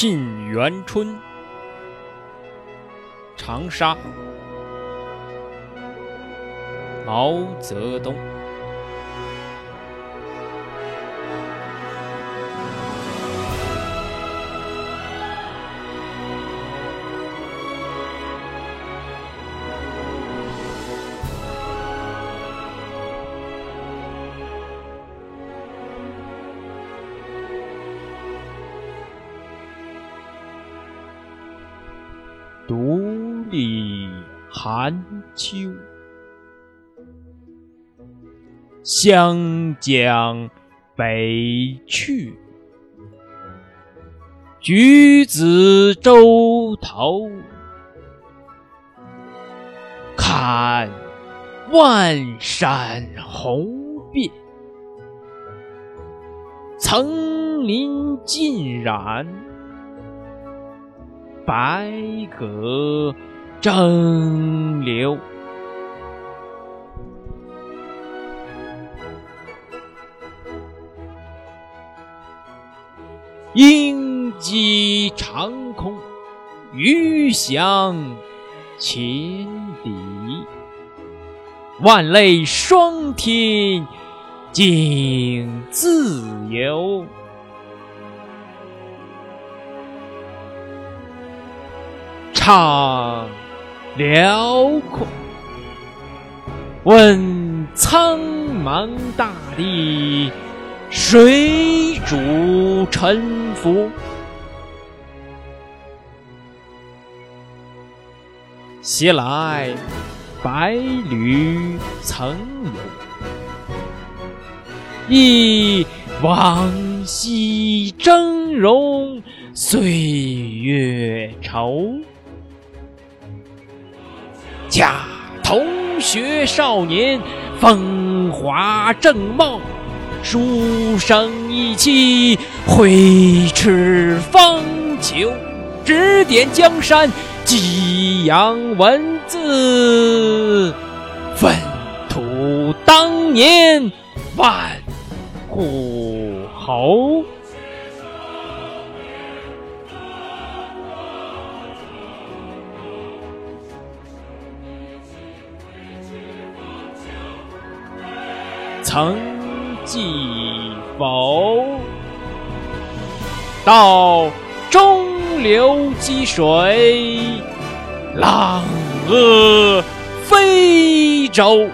沁园春》，长沙，毛泽东。里寒秋，湘江北去，橘子洲头，看万山红遍，层林尽染。白鸽争流，鹰击长空，鱼翔浅底，万类霜天竞自由。唱辽阔，问苍茫大地，谁主沉浮？携来百侣曾游，忆往昔峥嵘岁月稠。恰同学少年，风华正茂，书生意气，挥斥方遒，指点江山，激扬文字，粪土当年万户侯。曾记否？到中流击水，浪遏飞舟。